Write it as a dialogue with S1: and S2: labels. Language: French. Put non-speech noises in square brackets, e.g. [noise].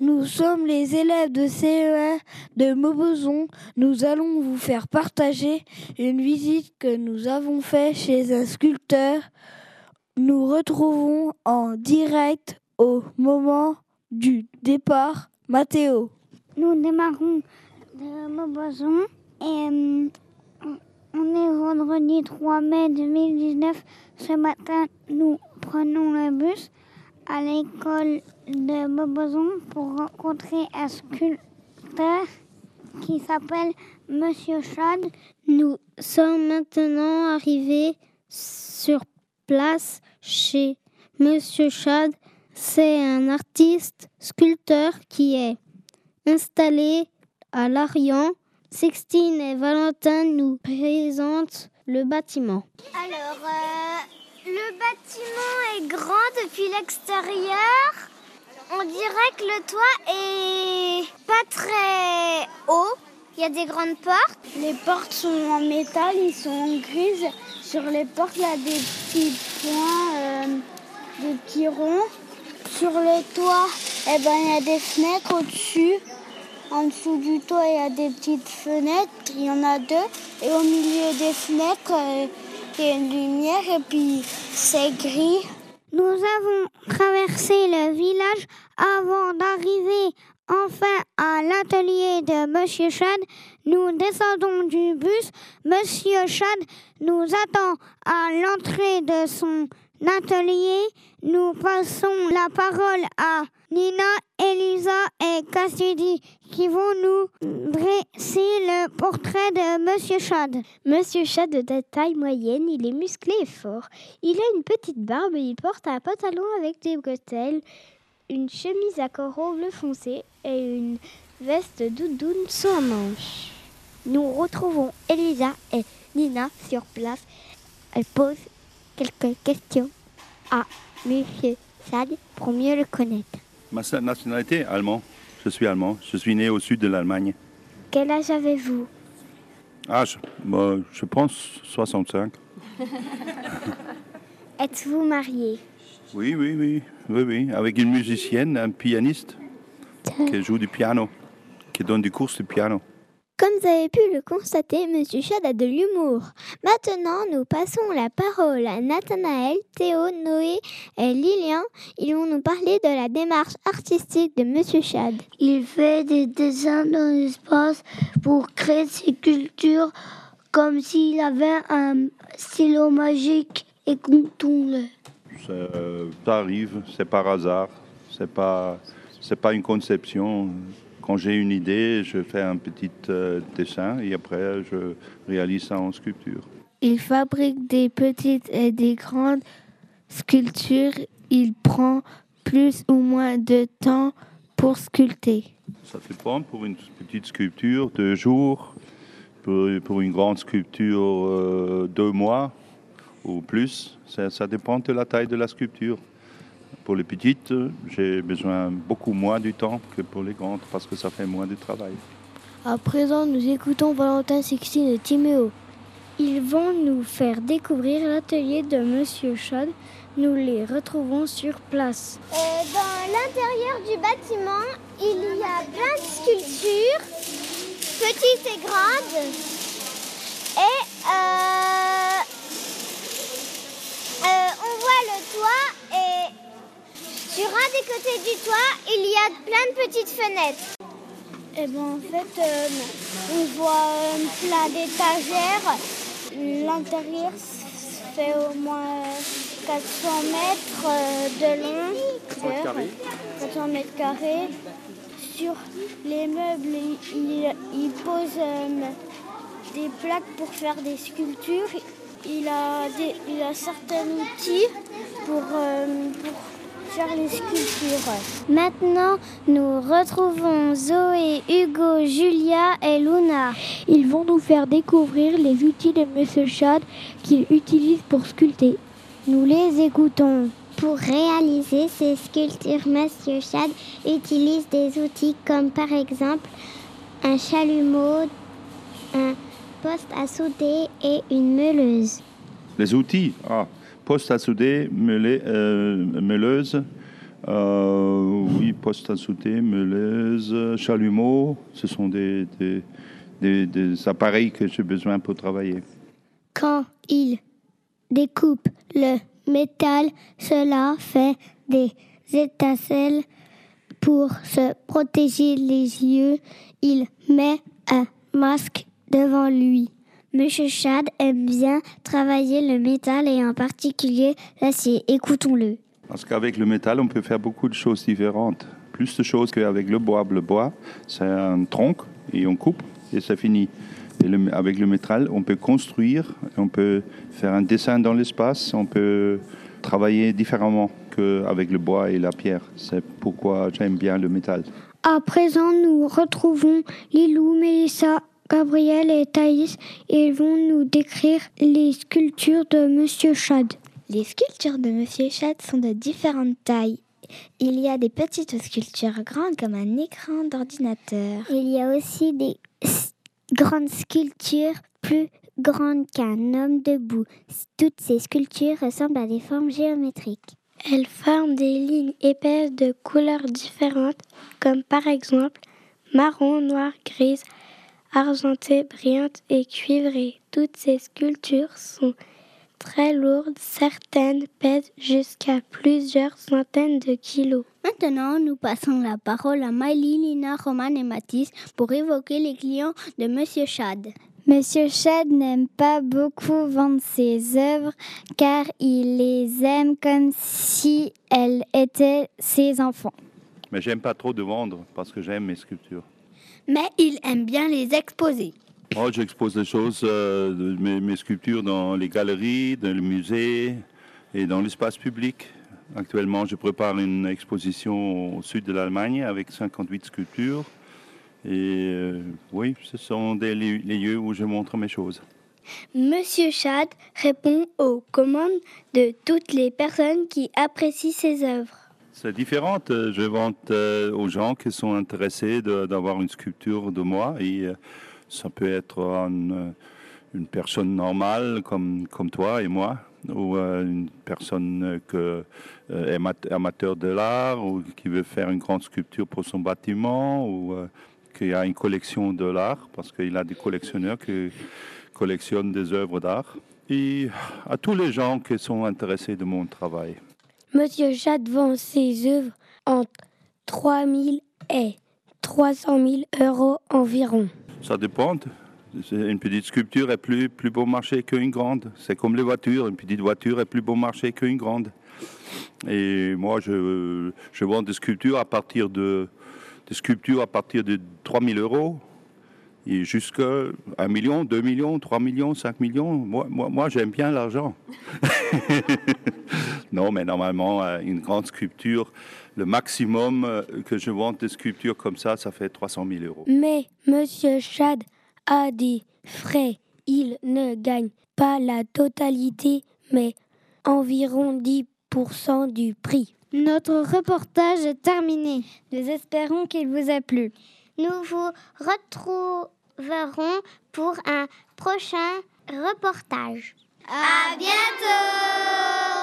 S1: Nous sommes les élèves de CE1 de Maubeson. Nous allons vous faire partager une visite que nous avons faite chez un sculpteur. Nous retrouvons en direct au moment du départ Mathéo.
S2: Nous démarrons de Maubeson et euh, on est vendredi 3 mai 2019. Ce matin, nous prenons le bus à l'école de Maubeson pour rencontrer un sculpteur qui s'appelle Monsieur Chad.
S3: Nous sommes maintenant arrivés sur place chez Monsieur Chad. C'est un artiste sculpteur qui est installé à Larian. Sixtine et Valentin nous présentent le bâtiment.
S2: Alors, euh, le bâtiment est grand depuis l'extérieur. On dirait que le toit est pas très haut. Il y a des grandes portes.
S4: Les portes sont en métal, ils sont grises. Sur les portes, il y a des petits points, euh, des petits ronds. Sur le toit, eh ben, il y a des fenêtres au-dessus. En dessous du toit, il y a des petites fenêtres. Il y en a deux. Et au milieu des fenêtres, euh, lumière et puis c'est gris.
S2: Nous avons traversé le village avant d'arriver enfin à l'atelier de Monsieur Chad. Nous descendons du bus. Monsieur Chad nous attend à l'entrée de son atelier. Nous passons la parole à Nina, Elisa et Cassidy qui vont nous dresser le portrait de Monsieur Chad.
S3: Monsieur Chad de taille moyenne, il est musclé et fort. Il a une petite barbe et il porte un pantalon avec des bretelles, une chemise à coraux bleu foncé et une veste doudoune sans manches.
S5: Nous retrouvons Elisa et Nina sur place. Elles posent quelques questions à Monsieur Chad pour mieux le connaître.
S6: Ma nationalité, allemand. Je suis allemand. Je suis né au sud de l'Allemagne.
S3: Quel âge avez-vous?
S6: Ah, je, bah, je pense 65. [laughs]
S3: Êtes-vous marié?
S6: Oui, oui, oui, oui, oui. Avec une musicienne, un pianiste qui joue du piano, qui donne des courses de piano.
S5: Comme vous avez pu le constater, Monsieur Chad a de l'humour. Maintenant, nous passons la parole à Nathanaël, Théo, Noé et Lilian. Ils vont nous parler de la démarche artistique de Monsieur Chad.
S4: Il fait des dessins dans l'espace pour créer ses cultures comme s'il avait un stylo magique et qu'on
S6: Ça, ça arrive, c'est par hasard. C'est pas, c'est pas une conception. Quand j'ai une idée, je fais un petit euh, dessin et après je réalise ça en sculpture.
S1: Il fabrique des petites et des grandes sculptures. Il prend plus ou moins de temps pour sculpter.
S6: Ça dépend pour une petite sculpture, deux jours. Pour, pour une grande sculpture, euh, deux mois ou plus. Ça, ça dépend de la taille de la sculpture. Pour les petites, j'ai besoin beaucoup moins du temps que pour les grandes parce que ça fait moins de travail.
S1: À présent, nous écoutons Valentin, Sixtine et Timéo.
S3: Ils vont nous faire découvrir l'atelier de Monsieur Chad. Nous les retrouvons sur place.
S2: Euh, dans l'intérieur du bâtiment, il y a plein de sculptures, petites et grandes. Et euh, euh, on voit le toit sur un des côtés du toit, il y a plein de petites fenêtres.
S4: Et ben en fait, euh, on voit euh, plein d'étagères. L'intérieur fait au moins 400 mètres euh, de long. 400 mètres carrés. Sur les meubles, il, il pose euh, des plaques pour faire des sculptures. Il a, des, il a certains outils pour, pour faire les sculptures.
S3: Maintenant, nous retrouvons Zoé, Hugo, Julia et Luna.
S1: Ils vont nous faire découvrir les outils de Monsieur Chad qu'il utilise pour sculpter.
S3: Nous les écoutons.
S5: Pour réaliser ces sculptures, Monsieur Chad utilise des outils comme par exemple un chalumeau, un poste à souder et une meuleuse.
S6: Les outils, ah, poste à souder, meule- meuleuse, Euh, oui, poste à sauter, Meuleuse, chalumeau, ce sont des appareils que j'ai besoin pour travailler.
S2: Quand il découpe le métal, cela fait des étincelles. Pour se protéger les yeux, il met un masque devant lui. Monsieur Chad aime bien travailler le métal et en particulier l'acier. Écoutons-le.
S6: Parce qu'avec le métal, on peut faire beaucoup de choses différentes. Plus de choses qu'avec le bois. Le bois, c'est un tronc et on coupe et c'est fini. Et le- avec le métal, on peut construire, on peut faire un dessin dans l'espace, on peut travailler différemment qu'avec le bois et la pierre. C'est pourquoi j'aime bien le métal.
S2: À présent, nous retrouvons Lilou, Mélissa, Gabriel et Thaïs. Ils vont nous décrire les sculptures de Monsieur Chad.
S3: Les sculptures de Monsieur Chat sont de différentes tailles. Il y a des petites sculptures grandes comme un écran d'ordinateur.
S2: Il y a aussi des grandes sculptures plus grandes qu'un homme debout. Toutes ces sculptures ressemblent à des formes géométriques.
S3: Elles forment des lignes épaisses de couleurs différentes, comme par exemple marron, noir, grise, argentée, brillante et cuivrée. Toutes ces sculptures sont très lourdes, certaines pèsent jusqu'à plusieurs centaines de kilos.
S2: Maintenant, nous passons la parole à Miley, Lina, Roman et Mathis pour évoquer les clients de Monsieur Chad.
S5: Monsieur Chad n'aime pas beaucoup vendre ses œuvres car il les aime comme si elles étaient ses enfants.
S6: Mais j'aime pas trop de vendre parce que j'aime mes sculptures.
S2: Mais il aime bien les exposer.
S6: Moi, j'expose des choses, euh, mes, mes sculptures dans les galeries, dans les musées et dans l'espace public. Actuellement, je prépare une exposition au sud de l'Allemagne avec 58 sculptures. Et euh, oui, ce sont des li- les lieux où je montre mes choses.
S3: Monsieur Chad répond aux commandes de toutes les personnes qui apprécient ses œuvres.
S6: C'est différent. euh, Je vends euh, aux gens qui sont intéressés d'avoir une sculpture de moi. Et euh, ça peut être une, personne normale comme, comme toi et moi, ou une personne que, amat- amateur de l'art, ou qui veut faire une grande sculpture pour son bâtiment, ou qui a une collection de l'art, parce qu'il a des collectionneurs qui collectionnent des œuvres d'art. Et à tous les gens qui sont intéressés de mon travail.
S3: Monsieur Chad vend ses œuvres entre 3 000 et 300 000 euros environ.
S6: Ça dépend. Une petite sculpture est plus, plus bon marché qu'une grande. C'est comme les voitures. Une petite voiture est plus bon marché qu'une grande. Et moi, je, je vends des sculptures à partir de, des sculptures à partir de 3 000 euros jusqu'à 1 million, 2 millions, 3 millions, 5 millions. Moi, moi, moi j'aime bien l'argent. [laughs] non, mais normalement, euh, une grande sculpture, le maximum euh, que je vends des sculptures comme ça, ça fait 300 000 euros.
S3: Mais Monsieur Chad a des frais. Il ne gagne pas la totalité, mais environ 10% du prix.
S5: Notre reportage est terminé. Nous espérons qu'il vous a plu.
S2: Nous vous retrouverons pour un prochain reportage. À bientôt